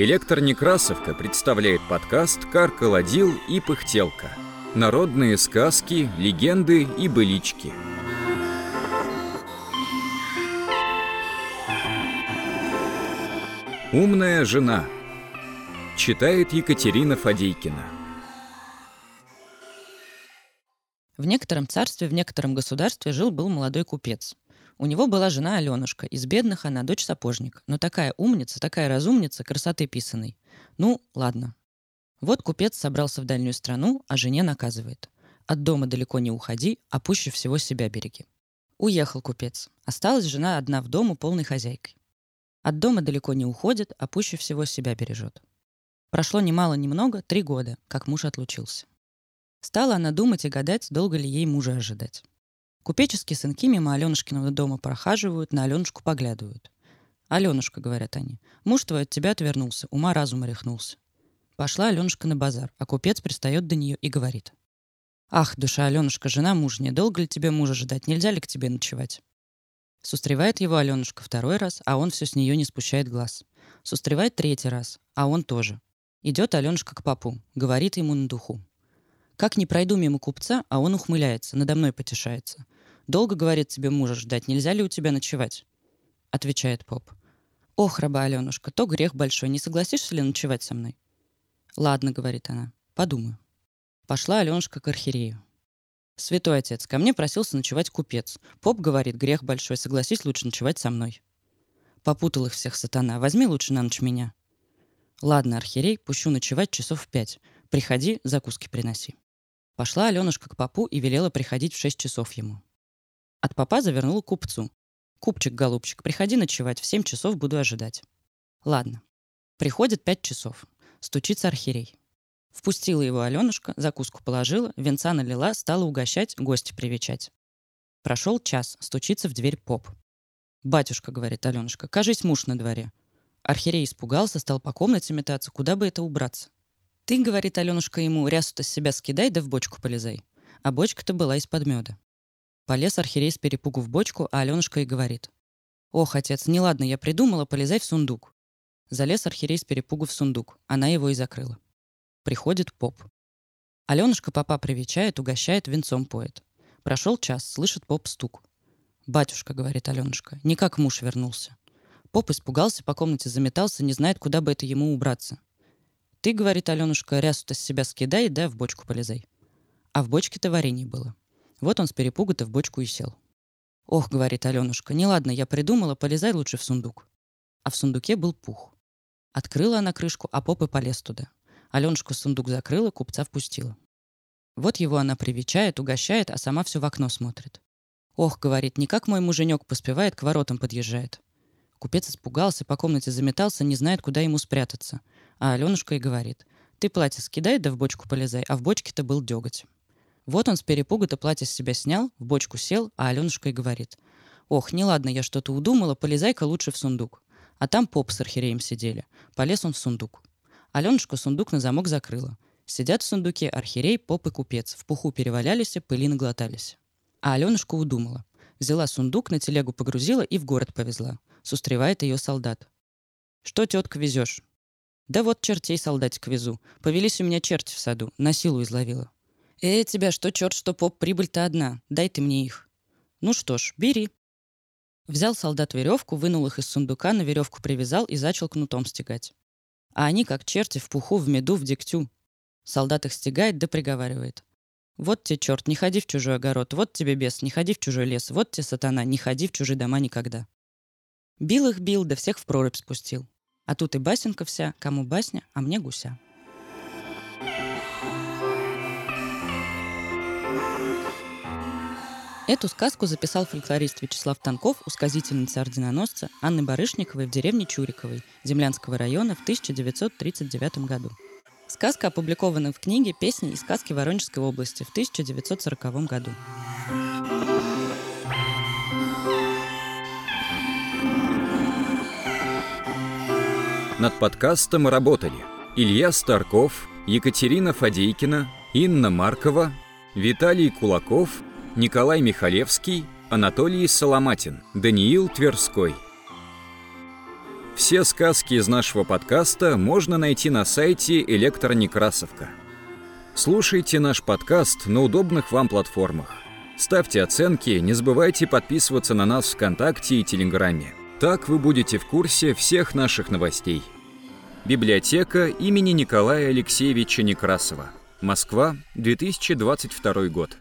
Электронекрасовка представляет подкаст «Каркаладил и пыхтелка». Народные сказки, легенды и былички. Умная жена. Читает Екатерина Фадейкина. В некотором царстве, в некотором государстве жил-был молодой купец – у него была жена Аленушка, из бедных она дочь сапожник, но такая умница, такая разумница, красоты писаной. Ну, ладно. Вот купец собрался в дальнюю страну, а жене наказывает. От дома далеко не уходи, а пуще всего себя береги. Уехал купец. Осталась жена одна в дому полной хозяйкой. От дома далеко не уходит, а пуще всего себя бережет. Прошло немало-немного, три года, как муж отлучился. Стала она думать и гадать, долго ли ей мужа ожидать. Купеческие сынки мимо Аленушкиного дома прохаживают, на Аленушку поглядывают. «Аленушка», — говорят они, — «муж твой от тебя отвернулся, ума разума рехнулся». Пошла Аленушка на базар, а купец пристает до нее и говорит. «Ах, душа Аленушка, жена мужняя, долго ли тебе мужа ждать, нельзя ли к тебе ночевать?» Сустревает его Аленушка второй раз, а он все с нее не спущает глаз. Сустревает третий раз, а он тоже. Идет Аленушка к папу, говорит ему на духу. Как не пройду мимо купца, а он ухмыляется, надо мной потешается. Долго, говорит тебе мужа ждать, нельзя ли у тебя ночевать? Отвечает поп. Ох, раба Аленушка, то грех большой, не согласишься ли ночевать со мной? Ладно, говорит она, подумаю. Пошла Аленушка к архиерею. Святой отец, ко мне просился ночевать купец. Поп говорит, грех большой, согласись лучше ночевать со мной. Попутал их всех сатана, возьми лучше на ночь меня. Ладно, архиерей, пущу ночевать часов в пять. Приходи, закуски приноси. Пошла Аленушка к попу и велела приходить в шесть часов ему. От папа завернула купцу. «Купчик, голубчик, приходи ночевать, в семь часов буду ожидать». «Ладно». Приходит пять часов. Стучится архиерей. Впустила его Аленушка, закуску положила, венца налила, стала угощать, гости привечать. Прошел час, стучится в дверь поп. «Батюшка», — говорит Аленушка, — «кажись, муж на дворе». Архиерей испугался, стал по комнате метаться, куда бы это убраться. «Ты, — говорит Аленушка ему, — рясу-то с себя скидай, да в бочку полезай». А бочка-то была из-под меда. Полез архиерей с перепугу в бочку, а Аленушка и говорит. «Ох, отец, неладно, я придумала, полезай в сундук». Залез архиерей с перепугу в сундук. Она его и закрыла. Приходит поп. Аленушка папа привечает, угощает, венцом поет. Прошел час, слышит поп стук. «Батюшка», — говорит Аленушка, — «никак муж вернулся». Поп испугался, по комнате заметался, не знает, куда бы это ему убраться. «Ты, — говорит Аленушка, — рясу-то с себя скидай, да в бочку полезай». А в бочке-то варенье было. Вот он с перепугу-то в бочку и сел. «Ох», — говорит Аленушка, — «неладно, я придумала, полезай лучше в сундук». А в сундуке был пух. Открыла она крышку, а поп и полез туда. Аленушка сундук закрыла, купца впустила. Вот его она привечает, угощает, а сама все в окно смотрит. «Ох», — говорит, — «никак мой муженек поспевает, к воротам подъезжает». Купец испугался, по комнате заметался, не знает, куда ему спрятаться. А Аленушка и говорит, «Ты платье скидай, да в бочку полезай, а в бочке-то был деготь». Вот он с перепугу-то платье с себя снял, в бочку сел, а Аленушка и говорит. «Ох, неладно, я что-то удумала, полезай-ка лучше в сундук». А там поп с архиереем сидели. Полез он в сундук. Аленушка сундук на замок закрыла. Сидят в сундуке архиерей, поп и купец. В пуху перевалялись, пыли наглотались. А Аленушка удумала. Взяла сундук, на телегу погрузила и в город повезла. Сустревает ее солдат. «Что, тетка, везешь?» «Да вот чертей солдатик везу. Повелись у меня черти в саду. На силу изловила». «Э, тебя что черт, что поп, прибыль-то одна. Дай ты мне их». «Ну что ж, бери». Взял солдат веревку, вынул их из сундука, на веревку привязал и начал кнутом стегать. А они, как черти, в пуху, в меду, в дегтю. Солдат их стегает да приговаривает. «Вот тебе, черт, не ходи в чужой огород, вот тебе бес, не ходи в чужой лес, вот тебе, сатана, не ходи в чужие дома никогда». Бил их, бил, да всех в прорубь спустил. А тут и басенка вся, кому басня, а мне гуся. Эту сказку записал фольклорист Вячеслав Танков у сказительницы орденоносца Анны Барышниковой в деревне Чуриковой Землянского района в 1939 году. Сказка опубликована в книге «Песни и сказки Воронежской области» в 1940 году. Над подкастом работали Илья Старков, Екатерина Фадейкина, Инна Маркова, Виталий Кулаков – Николай Михалевский, Анатолий Соломатин, Даниил Тверской. Все сказки из нашего подкаста можно найти на сайте Электронекрасовка. Слушайте наш подкаст на удобных вам платформах. Ставьте оценки, не забывайте подписываться на нас ВКонтакте и Телеграме. Так вы будете в курсе всех наших новостей. Библиотека имени Николая Алексеевича Некрасова. Москва, 2022 год.